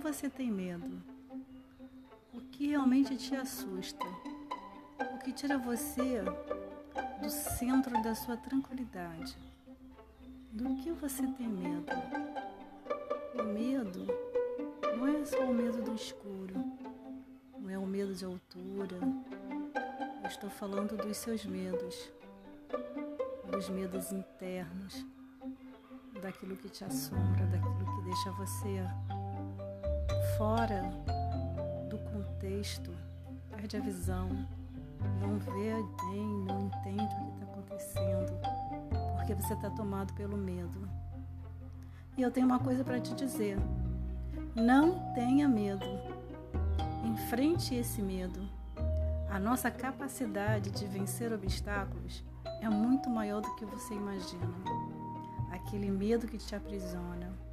você tem medo? O que realmente te assusta? O que tira você do centro da sua tranquilidade? Do que você tem medo? O medo não é só o medo do escuro, não é o medo de altura. Eu estou falando dos seus medos, dos medos internos, daquilo que te assombra, daquilo que deixa você fora do contexto, perde a visão, não vê bem, não entende o que está acontecendo, porque você está tomado pelo medo. E eu tenho uma coisa para te dizer: não tenha medo. Enfrente esse medo. A nossa capacidade de vencer obstáculos é muito maior do que você imagina. Aquele medo que te aprisiona.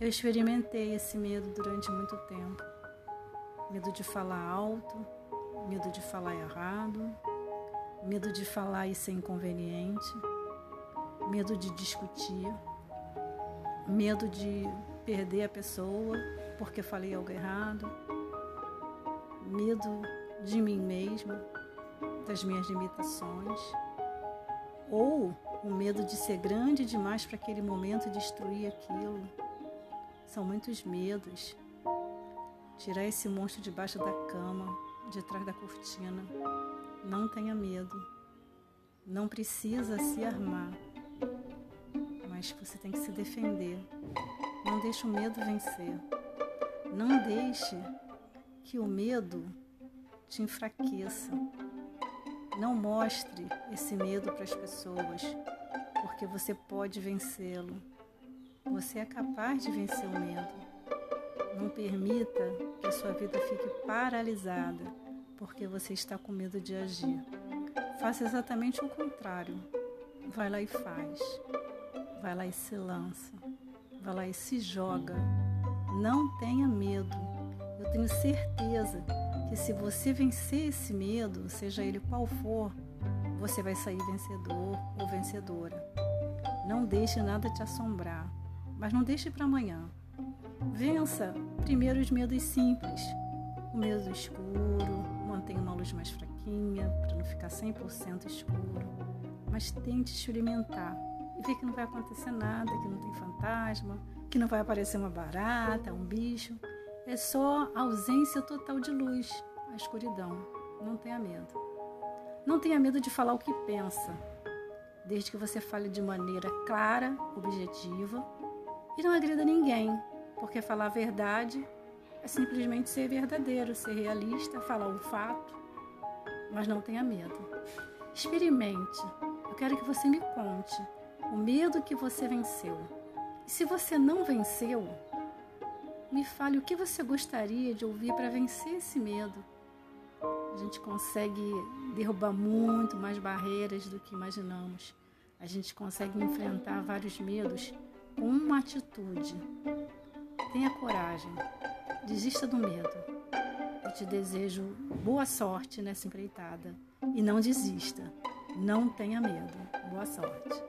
Eu experimentei esse medo durante muito tempo. Medo de falar alto, medo de falar errado, medo de falar e ser inconveniente, medo de discutir, medo de perder a pessoa porque falei algo errado, medo de mim mesmo, das minhas limitações, ou o medo de ser grande demais para aquele momento e destruir aquilo. São muitos medos. Tirar esse monstro debaixo da cama, de trás da cortina. Não tenha medo. Não precisa se armar. Mas você tem que se defender. Não deixe o medo vencer. Não deixe que o medo te enfraqueça. Não mostre esse medo para as pessoas, porque você pode vencê-lo. Você é capaz de vencer o medo. Não permita que a sua vida fique paralisada porque você está com medo de agir. Faça exatamente o contrário. Vai lá e faz. Vai lá e se lança. Vai lá e se joga. Não tenha medo. Eu tenho certeza que se você vencer esse medo, seja ele qual for, você vai sair vencedor ou vencedora. Não deixe nada te assombrar, mas não deixe para amanhã. Vença primeiro os medos simples, o medo do escuro, mantenha uma luz mais fraquinha para não ficar 100% escuro, mas tente experimentar e ver que não vai acontecer nada, que não tem fantasma, que não vai aparecer uma barata, um bicho. É só ausência total de luz, a escuridão. Não tenha medo. Não tenha medo de falar o que pensa, desde que você fale de maneira clara, objetiva e não agrida ninguém, porque falar a verdade é simplesmente ser verdadeiro, ser realista, falar um fato, mas não tenha medo. Experimente. Eu quero que você me conte o medo que você venceu. E se você não venceu, me fale o que você gostaria de ouvir para vencer esse medo. A gente consegue derrubar muito mais barreiras do que imaginamos. A gente consegue enfrentar vários medos uma atitude. Tenha coragem. Desista do medo. Eu te desejo boa sorte nessa empreitada. E não desista. Não tenha medo. Boa sorte.